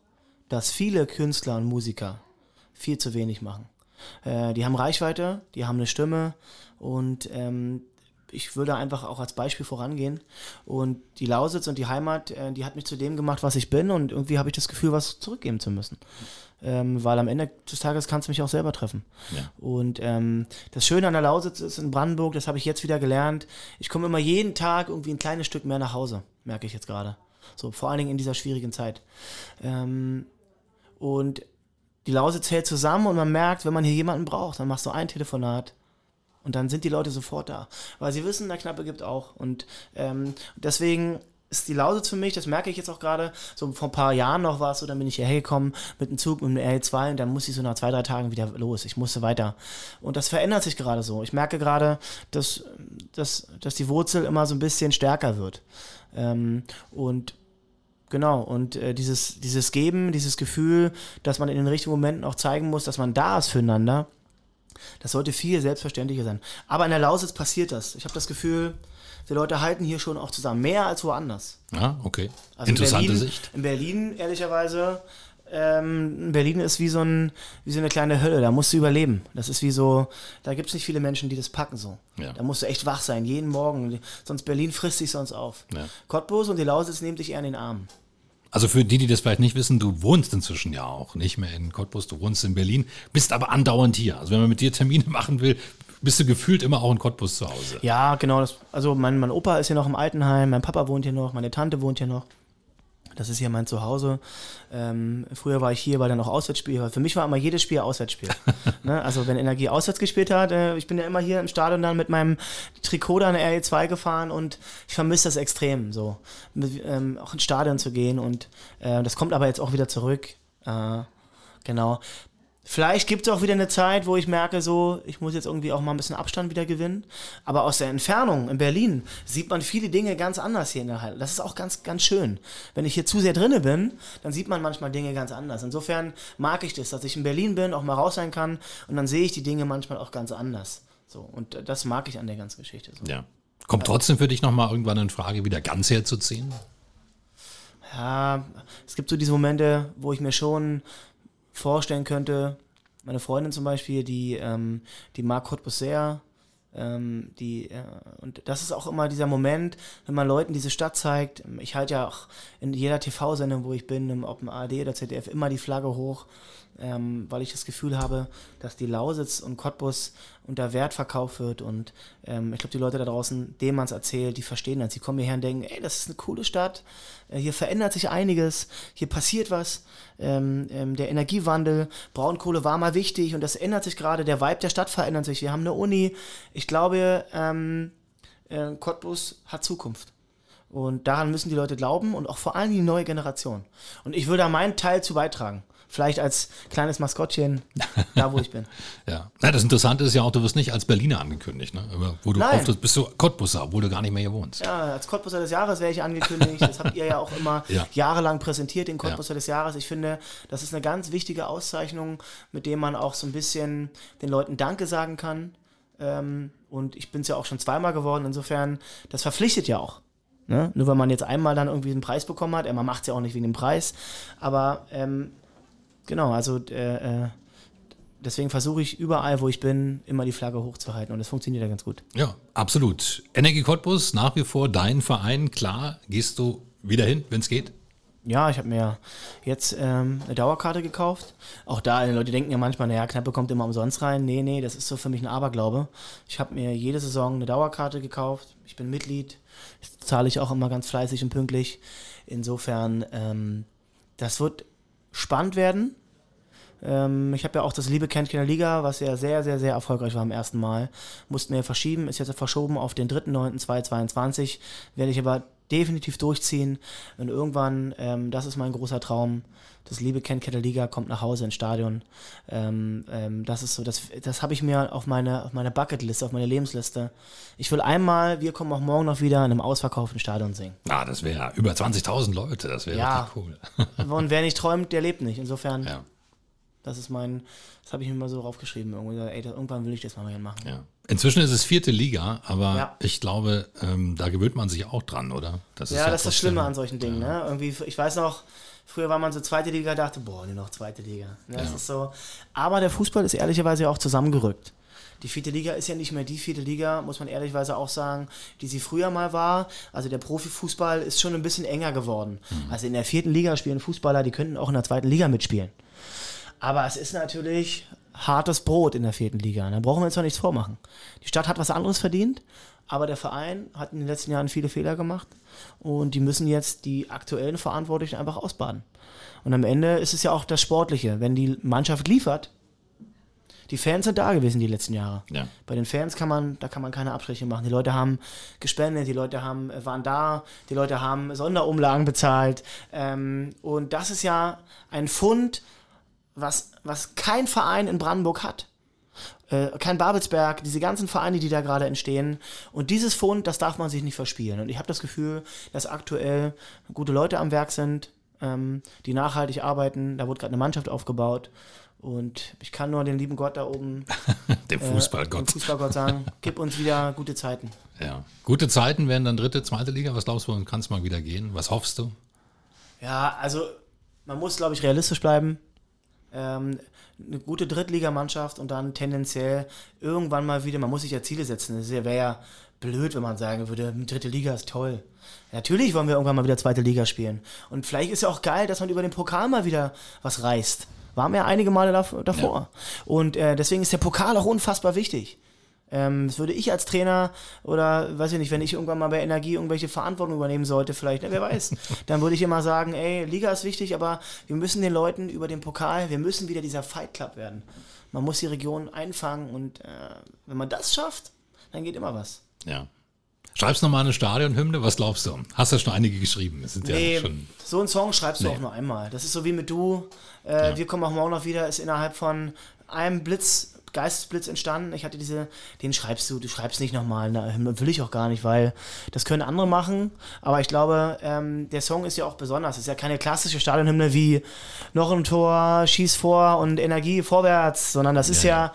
dass viele Künstler und Musiker viel zu wenig machen. Äh, die haben Reichweite, die haben eine Stimme und ähm, ich würde einfach auch als Beispiel vorangehen. Und die Lausitz und die Heimat, äh, die hat mich zu dem gemacht, was ich bin und irgendwie habe ich das Gefühl, was zurückgeben zu müssen. Ähm, weil am Ende des Tages kannst du mich auch selber treffen. Ja. Und ähm, das Schöne an der Lausitz ist in Brandenburg, das habe ich jetzt wieder gelernt, ich komme immer jeden Tag irgendwie ein kleines Stück mehr nach Hause, merke ich jetzt gerade. So, vor allen Dingen in dieser schwierigen Zeit. Ähm, und die Lausitz hält zusammen und man merkt, wenn man hier jemanden braucht, dann machst du ein Telefonat und dann sind die Leute sofort da. Weil sie wissen, der Knappe gibt auch. Und ähm, deswegen ist die Lausitz für mich, das merke ich jetzt auch gerade, so vor ein paar Jahren noch war es so, dann bin ich hierher gekommen mit dem Zug, mit dem RL2 und dann musste ich so nach zwei, drei Tagen wieder los. Ich musste weiter. Und das verändert sich gerade so. Ich merke gerade, dass, dass, dass die Wurzel immer so ein bisschen stärker wird. Ähm, und Genau, und äh, dieses, dieses Geben, dieses Gefühl, dass man in den richtigen Momenten auch zeigen muss, dass man da ist füreinander, das sollte viel selbstverständlicher sein. Aber in der Lausitz passiert das. Ich habe das Gefühl, die Leute halten hier schon auch zusammen, mehr als woanders. Ja, okay. Also Interessante in Berlin, Sicht. In Berlin, ehrlicherweise, ähm, Berlin ist wie so, ein, wie so eine kleine Hölle, da musst du überleben. Das ist wie so, da gibt es nicht viele Menschen, die das packen so. Ja. Da musst du echt wach sein, jeden Morgen. Sonst Berlin frisst sich sonst auf. Ja. Cottbus und die Lausitz nehmen dich eher in den Arm. Also für die, die das vielleicht nicht wissen, du wohnst inzwischen ja auch nicht mehr in Cottbus, du wohnst in Berlin, bist aber andauernd hier. Also wenn man mit dir Termine machen will, bist du gefühlt immer auch in Cottbus zu Hause. Ja, genau. Das, also mein, mein Opa ist hier noch im Altenheim, mein Papa wohnt hier noch, meine Tante wohnt hier noch. Das ist hier mein Zuhause. Ähm, früher war ich hier, weil dann auch Auswärtsspiel war. Für mich war immer jedes Spiel Auswärtsspiel. ne? Also wenn Energie auswärts gespielt hat, äh, ich bin ja immer hier im Stadion dann mit meinem Trikot dann RE2 gefahren und ich vermisse das extrem, so mit, ähm, auch ins Stadion zu gehen und äh, das kommt aber jetzt auch wieder zurück. Äh, genau. Vielleicht gibt es auch wieder eine Zeit, wo ich merke, so, ich muss jetzt irgendwie auch mal ein bisschen Abstand wieder gewinnen. Aber aus der Entfernung in Berlin sieht man viele Dinge ganz anders hier in der Halle. Das ist auch ganz, ganz schön. Wenn ich hier zu sehr drinne bin, dann sieht man manchmal Dinge ganz anders. Insofern mag ich das, dass ich in Berlin bin, auch mal raus sein kann und dann sehe ich die Dinge manchmal auch ganz anders. So, und das mag ich an der ganzen Geschichte. So. Ja. Kommt trotzdem für dich nochmal irgendwann in Frage, wieder ganz herzuziehen? Ja, es gibt so diese Momente, wo ich mir schon vorstellen könnte, meine Freundin zum Beispiel, die, ähm, die mag Cottbus sehr. Ähm, die, äh, und das ist auch immer dieser Moment, wenn man Leuten diese Stadt zeigt. Ich halte ja auch in jeder TV-Sendung, wo ich bin, ob im ARD oder ZDF, immer die Flagge hoch ähm, weil ich das Gefühl habe, dass die Lausitz und Cottbus unter Wert verkauft wird und ähm, ich glaube, die Leute da draußen, denen man es erzählt, die verstehen das. Sie kommen hierher und denken, ey, das ist eine coole Stadt, äh, hier verändert sich einiges, hier passiert was, ähm, ähm, der Energiewandel, Braunkohle war mal wichtig und das ändert sich gerade, der Vibe der Stadt verändert sich, wir haben eine Uni. Ich glaube, ähm, äh, Cottbus hat Zukunft. Und daran müssen die Leute glauben und auch vor allem die neue Generation. Und ich würde da meinen Teil zu beitragen vielleicht als kleines Maskottchen da, wo ich bin. ja. ja. Das Interessante ist ja auch, du wirst nicht als Berliner angekündigt, ne? Aber wo du Nein. oft bist du Cottbusser, obwohl du gar nicht mehr hier wohnst. Ja, als Cottbusser des Jahres wäre ich angekündigt. Das habt ihr ja auch immer Ja. jahrelang präsentiert, den Cottbusser Ja. des Jahres. Ich finde, das ist eine ganz wichtige Auszeichnung, mit dem man auch so ein bisschen den Leuten Danke sagen kann. Ähm, und ich bin es ja auch schon zweimal geworden. Insofern, das verpflichtet ja auch. Ne? Nur weil man jetzt einmal dann irgendwie einen Preis bekommen hat, man macht es ja auch nicht wegen dem Preis, aber ähm, genau, also äh, äh, deswegen versuche ich überall, wo ich bin, immer die Flagge hochzuhalten und das funktioniert ja ganz gut. Ja, absolut. Energie Cottbus, nach wie vor dein Verein. Klar, gehst du wieder hin, wenn es geht? Ja, ich habe mir jetzt ähm, eine Dauerkarte gekauft. Auch da, die Leute denken ja manchmal, naja, Knappe kommt immer umsonst rein. Nee, nee, das ist so für mich ein Aberglaube. Ich habe mir jede Saison eine Dauerkarte gekauft. Ich bin Mitglied. Das zahle ich auch immer ganz fleißig und pünktlich. Insofern, ähm, das wird spannend werden. Ähm, ich habe ja auch das Liebe kennt keine Liga, was ja sehr, sehr, sehr erfolgreich war am ersten Mal. Mussten wir verschieben, ist jetzt verschoben auf den 3.9.2022. Werde ich aber definitiv durchziehen. Und irgendwann, ähm, das ist mein großer Traum, das Liebe keine Liga, kommt nach Hause ins Stadion. Ähm, ähm, das ist so, das, das habe ich mir auf meine, auf meine Bucketliste, auf meine Lebensliste. Ich will einmal, wir kommen auch morgen noch wieder in einem ausverkauften Stadion singen. Ah, das wäre über 20.000 Leute, das wäre Ja. richtig cool. Und wer nicht träumt, der lebt nicht. Insofern, ja, das ist mein, das habe ich mir mal so raufgeschrieben. Irgendwie, ey, das, irgendwann will ich das mal gerne machen. ja. Inzwischen ist es vierte Liga, aber Ja. ich glaube, ähm, da gewöhnt man sich auch dran, oder? Das Ja, das ist das Schlimme an solchen Dingen. Ne? Irgendwie, ich weiß noch, früher war man so zweite Liga, dachte, boah, nur noch zweite Liga. Ne? Das Ja. ist so. Aber der Fußball ist ehrlicherweise auch zusammengerückt. Die vierte Liga ist ja nicht mehr die vierte Liga, muss man ehrlicherweise auch sagen, die sie früher mal war. Also der Profifußball ist schon ein bisschen enger geworden. Mhm. Also in der vierten Liga spielen Fußballer, die könnten auch in der zweiten Liga mitspielen. Aber es ist natürlich hartes Brot in der vierten Liga. Da brauchen wir uns doch nichts vormachen. Die Stadt hat was anderes verdient, aber der Verein hat in den letzten Jahren viele Fehler gemacht und die müssen jetzt die aktuellen Verantwortlichen einfach ausbaden. Und am Ende ist es ja auch das Sportliche. Wenn die Mannschaft liefert, die Fans sind da gewesen die letzten Jahre. Ja. Bei den Fans kann man, da kann man keine Abstriche machen. Die Leute haben gespendet, die Leute haben, äh, waren da, die Leute haben Sonderumlagen bezahlt. Ähm, und das ist ja ein Fund, was, was kein Verein in Brandenburg hat. Äh, kein Babelsberg, diese ganzen Vereine, die da gerade entstehen. Und dieses Fund, das darf man sich nicht verspielen. Und ich habe das Gefühl, dass aktuell gute Leute am Werk sind, ähm, die nachhaltig arbeiten. Da wurde gerade eine Mannschaft aufgebaut. Und ich kann nur den lieben Gott da oben, Dem äh, Fußballgott. dem Fußballgott sagen, gib uns wieder gute Zeiten. Ja. Gute Zeiten werden dann dritte, zweite Liga. Was glaubst du, kann es mal wieder gehen? Was hoffst du? Ja, also man muss, glaube ich, realistisch bleiben. Ähm, eine gute Drittligamannschaft und dann tendenziell irgendwann mal wieder, man muss sich ja Ziele setzen. Es wäre ja blöd, wenn man sagen würde, dritte Liga ist toll. Natürlich wollen wir irgendwann mal wieder zweite Liga spielen. Und vielleicht ist ja auch geil, dass man über den Pokal mal wieder was reißt. Waren wir ja einige Male davor. Ja. Und äh, deswegen ist der Pokal auch unfassbar wichtig. Ähm, das würde ich als Trainer oder weiß ich nicht, wenn ich irgendwann mal bei Energie irgendwelche Verantwortung übernehmen sollte, vielleicht, ne, wer weiß, dann würde ich immer sagen, ey, Liga ist wichtig, aber wir müssen den Leuten über den Pokal, wir müssen wieder dieser Fight Club werden. Man muss die Region einfangen und äh, wenn man das schafft, dann geht immer was. Ja. Schreibst du nochmal eine Stadionhymne? Was glaubst du? Hast du schon einige geschrieben? sind nee, ja schon so einen Song schreibst nee. du auch nur einmal. Das ist so wie mit Du. Äh, ja. Wir kommen auch morgen noch wieder, ist innerhalb von einem Blitz Geistesblitz entstanden. Ich hatte diese, den schreibst du, du schreibst nicht nochmal, ne, will ich auch gar nicht, weil das können andere machen. Aber ich glaube, ähm, der Song ist ja auch besonders. Es ist ja keine klassische Stadionhymne wie noch ein Tor, schieß vor und Energie vorwärts, sondern das ist ja, ja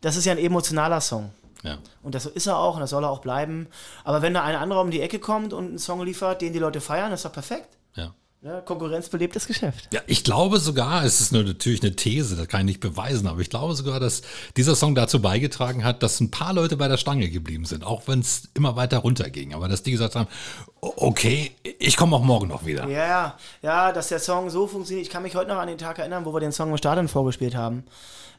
das ist ja ein emotionaler Song. Ja. Und das ist er auch und das soll er auch bleiben. Aber wenn da ein anderer um die Ecke kommt und einen Song liefert, den die Leute feiern, ist doch perfekt. Ja. Ja, Konkurrenz belebt das Geschäft. Ja, ich glaube sogar, es ist nur natürlich eine These, das kann ich nicht beweisen, aber ich glaube sogar, dass dieser Song dazu beigetragen hat, dass ein paar Leute bei der Stange geblieben sind, auch wenn es immer weiter runterging. Aber dass die gesagt haben, okay, ich komme auch morgen noch wieder. Ja, ja, dass der Song so funktioniert. Ich kann mich heute noch an den Tag erinnern, wo wir den Song im Stadion vorgespielt haben.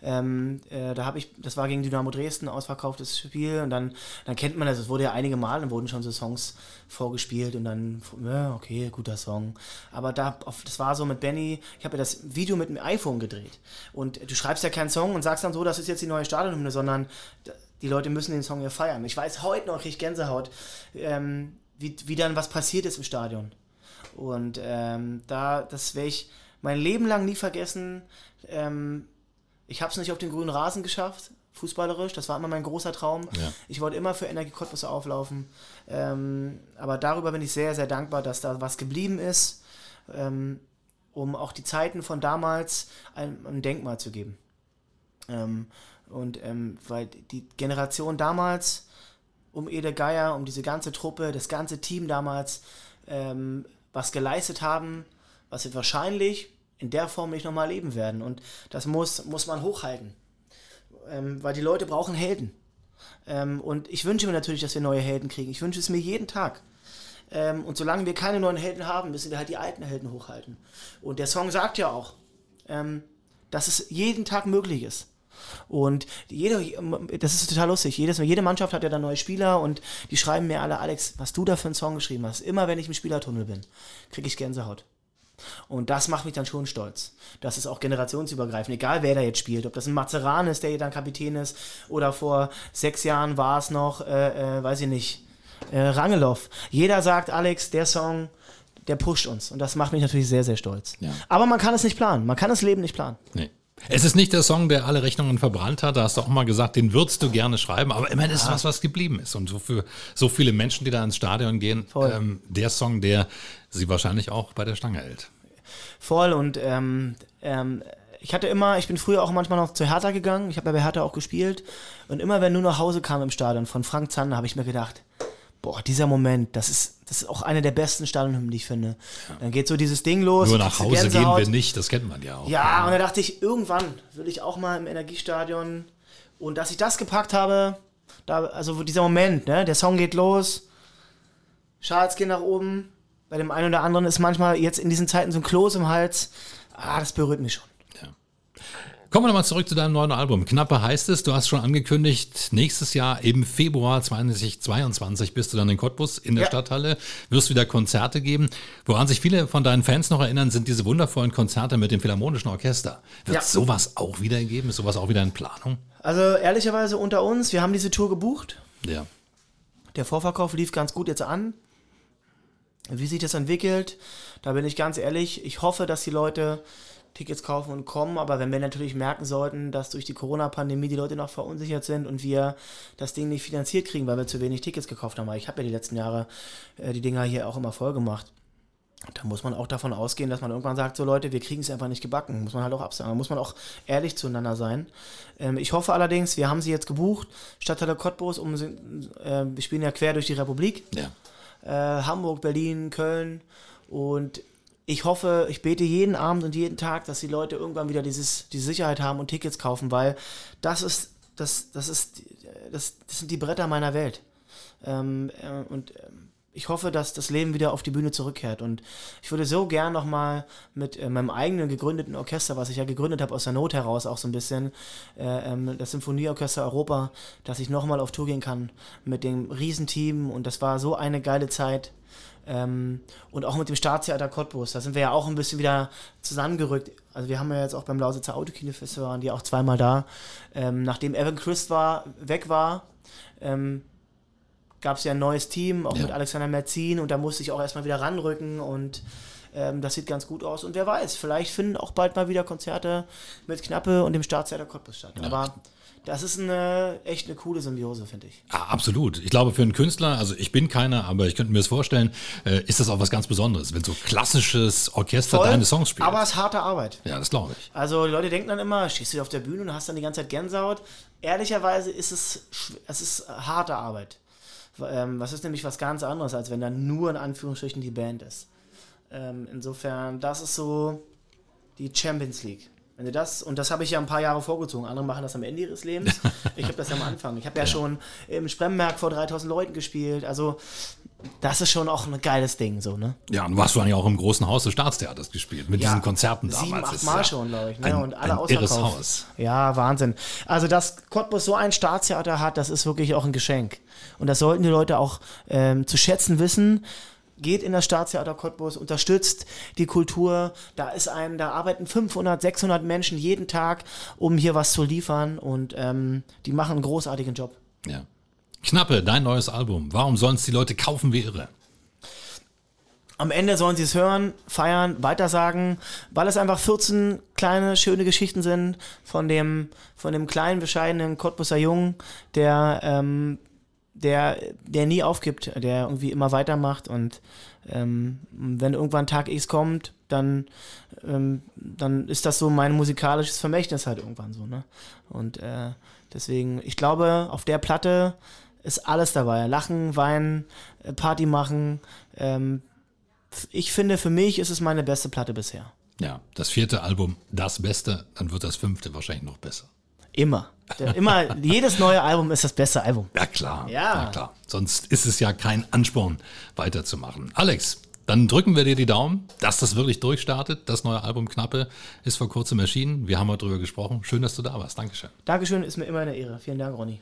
Ähm, äh, da habe ich, das war gegen Dynamo Dresden, ausverkauftes Spiel und dann, dann kennt man das, es wurde ja einige Mal, dann wurden schon so Songs vorgespielt und dann, ja, okay, guter Song. Aber da, das war so mit Benny, ich habe ja das Video mit dem iPhone gedreht und du schreibst ja keinen Song und sagst dann so, das ist jetzt die neue Stadionhymne, sondern die Leute müssen den Song ja feiern. Ich weiß heute noch, ich Gänsehaut, ähm, wie, wie dann was passiert ist im Stadion. Und ähm, da, das werde ich mein Leben lang nie vergessen. Ähm, ich habe es nicht auf den grünen Rasen geschafft, fußballerisch. Das war immer mein großer Traum. Ja. Ich wollte immer für Energie Cottbus auflaufen. Ähm, aber darüber bin ich sehr, sehr dankbar, dass da was geblieben ist, ähm, um auch die Zeiten von damals ein, ein Denkmal zu geben. Ähm, und ähm, weil die Generation damals um Ede Geier, um diese ganze Truppe, das ganze Team damals ähm, was geleistet haben, was wir wahrscheinlich in der Form nicht nochmal leben werden. Und das muss, muss man hochhalten. Ähm, weil die Leute brauchen Helden. Ähm, und ich wünsche mir natürlich, dass wir neue Helden kriegen. Ich wünsche es mir jeden Tag. Ähm, und solange wir keine neuen Helden haben, müssen wir halt die alten Helden hochhalten. Und der Song sagt ja auch, ähm, dass es jeden Tag möglich ist. Und jeder, das ist total lustig. Jedes, jede Mannschaft hat ja dann neue Spieler und die schreiben mir alle, Alex, was du da für einen Song geschrieben hast. Immer wenn ich im Spielertunnel bin, kriege ich Gänsehaut. Und das macht mich dann schon stolz. Das ist auch generationsübergreifend, egal wer da jetzt spielt. Ob das ein Mazeran ist, der hier dann Kapitän ist, oder vor sechs Jahren war es noch, äh, äh, weiß ich nicht, äh, Rangelow. Jeder sagt, Alex, der Song, der pusht uns. Und das macht mich natürlich sehr, sehr stolz. Ja. Aber man kann es nicht planen. Man kann das Leben nicht planen. Nee. Es ist nicht der Song, der alle Rechnungen verbrannt hat. Da hast du auch mal gesagt, den würdest du gerne schreiben. Aber immerhin ist es was, was geblieben ist. Und so für so viele Menschen, die da ins Stadion gehen, ähm, der Song, der sie wahrscheinlich auch bei der Stange hält. Voll. Und ähm, ähm, ich hatte immer, ich bin früher auch manchmal noch zu Hertha gegangen. Ich habe ja bei Hertha auch gespielt. Und immer, wenn du nach Hause kam im Stadion von Frank Zander, habe ich mir gedacht, boah, dieser Moment, das ist, das ist auch eine der besten Stadionhymnen, die ich finde. Dann geht so dieses Ding los. Nur nach Hause gehen wir nicht, das kennt man ja auch. Ja, und da dachte ich, irgendwann will ich auch mal im Energiestadion. Und dass ich das gepackt habe, da, also dieser Moment, ne, der Song geht los, Charles geht nach oben. Bei dem einen oder anderen ist manchmal jetzt in diesen Zeiten so ein Kloß im Hals. Ah, das berührt mich schon. Kommen wir nochmal zurück zu deinem neuen Album. Knappe heißt es, du hast schon angekündigt, nächstes Jahr im Februar 2022 bist du dann in Cottbus in der ja. Stadthalle, wirst wieder Konzerte geben. Woran sich viele von deinen Fans noch erinnern, sind diese wundervollen Konzerte mit dem Philharmonischen Orchester. Wird ja. sowas auch wieder geben? Ist sowas auch wieder in Planung? Also ehrlicherweise unter uns, wir haben diese Tour gebucht. Ja. Der Vorverkauf lief ganz gut jetzt an. Wie sich das entwickelt, da bin ich ganz ehrlich, ich hoffe, dass die Leute Tickets kaufen und kommen, aber wenn wir natürlich merken sollten, dass durch die Corona-Pandemie die Leute noch verunsichert sind und wir das Ding nicht finanziert kriegen, weil wir zu wenig Tickets gekauft haben, weil ich habe ja die letzten Jahre äh, die Dinger hier auch immer voll gemacht. Da muss man auch davon ausgehen, dass man irgendwann sagt, so Leute, wir kriegen es einfach nicht gebacken. Muss man halt auch absagen. Da muss man auch ehrlich zueinander sein. Ähm, ich hoffe allerdings, wir haben sie jetzt gebucht. Stadtteile Cottbus, um, äh, wir spielen ja quer durch die Republik. Ja. Äh, Hamburg, Berlin, Köln. Und ich hoffe, ich bete jeden Abend und jeden Tag, dass die Leute irgendwann wieder dieses, die Sicherheit haben und Tickets kaufen, weil das ist, das, das ist, das, das sind die Bretter meiner Welt. Ähm, äh, und ähm, ich hoffe, dass das Leben wieder auf die Bühne zurückkehrt. Und ich würde so gern nochmal mit äh, meinem eigenen gegründeten Orchester, was ich ja gegründet habe aus der Not heraus, auch so ein bisschen, äh, ähm, das Symphonieorchester Europa, dass ich nochmal auf Tour gehen kann mit dem Riesenteam. Und das war so eine geile Zeit. Ähm, und auch mit dem Staatstheater Cottbus, da sind wir ja auch ein bisschen wieder zusammengerückt. Also wir haben ja jetzt auch beim Lausitzer Autokino-Festival, waren die auch zweimal da. Ähm, nachdem Evan Christ war, weg war, ähm, gab es ja ein neues Team, auch ja. mit Alexander Merzin und da musste ich auch erstmal wieder ranrücken und ähm, das sieht ganz gut aus. Und wer weiß, vielleicht finden auch bald mal wieder Konzerte mit Knappe und dem Staatstheater Cottbus statt. Ja. Aber das ist eine echt eine coole Symbiose, finde ich. Ah, absolut. Ich glaube, für einen Künstler, also ich bin keiner, aber ich könnte mir das vorstellen, äh, ist das auch was ganz Besonderes, wenn so klassisches Orchester Voll, deine Songs spielt. Aber es ist harte Arbeit. Ja, das glaube ich. Also die Leute denken dann immer, stehst du auf der Bühne und hast dann die ganze Zeit Gänsehaut. Ehrlicherweise ist es, es ist harte Arbeit. Ähm, was ist nämlich was ganz anderes, als wenn da nur in Anführungsstrichen die Band ist. Ähm, insofern, das ist so die Champions League. Wenn du das, und das habe ich ja ein paar Jahre vorgezogen, andere machen das am Ende ihres Lebens. Ich habe das ja am Anfang. Ich habe ja, ja, schon im Spremberg vor 3000 Leuten gespielt. Also, das ist schon auch ein geiles Ding, so, ne? Ja, und hast du eigentlich auch im großen Haus des Staatstheaters gespielt, mit ja, diesen Konzerten damals. Sieben, acht Mal ja schon, glaube ich, ne? Ein, und alle ein irres Haus. Ja, Wahnsinn. Also, dass Cottbus so ein Staatstheater hat, das ist wirklich auch ein Geschenk. Und das sollten die Leute auch ähm, zu schätzen wissen geht in das Staatstheater Cottbus, unterstützt die Kultur. Da ist ein, da arbeiten 500, 600 Menschen jeden Tag, um hier was zu liefern und ähm, die machen einen großartigen Job. Ja. Knappe, dein neues Album. Warum sollen es die Leute kaufen wie irre? Am Ende sollen sie es hören, feiern, weitersagen, weil es einfach 14 kleine, schöne Geschichten sind von dem, von dem kleinen, bescheidenen Cottbuser Jungen, der ähm, der, der nie aufgibt, der irgendwie immer weitermacht und ähm, wenn irgendwann Tag X kommt, dann, ähm, dann ist das so mein musikalisches Vermächtnis halt irgendwann so, ne? Und äh, deswegen, ich glaube, auf der Platte ist alles dabei. Lachen, weinen, äh, Party machen. Ähm, ich finde, für mich ist es meine beste Platte bisher. Ja, das vierte Album das Beste, dann wird das fünfte wahrscheinlich noch besser. Immer. Immer, jedes neue Album ist das beste Album. Ja, klar. Ja. ja, klar. Sonst ist es ja kein Ansporn, weiterzumachen. Alex, dann drücken wir dir die Daumen, dass das wirklich durchstartet. Das neue Album Knappe ist vor kurzem erschienen. Wir haben mal drüber gesprochen. Schön, dass du da warst. Dankeschön. Dankeschön, ist mir immer eine Ehre. Vielen Dank, Ronny.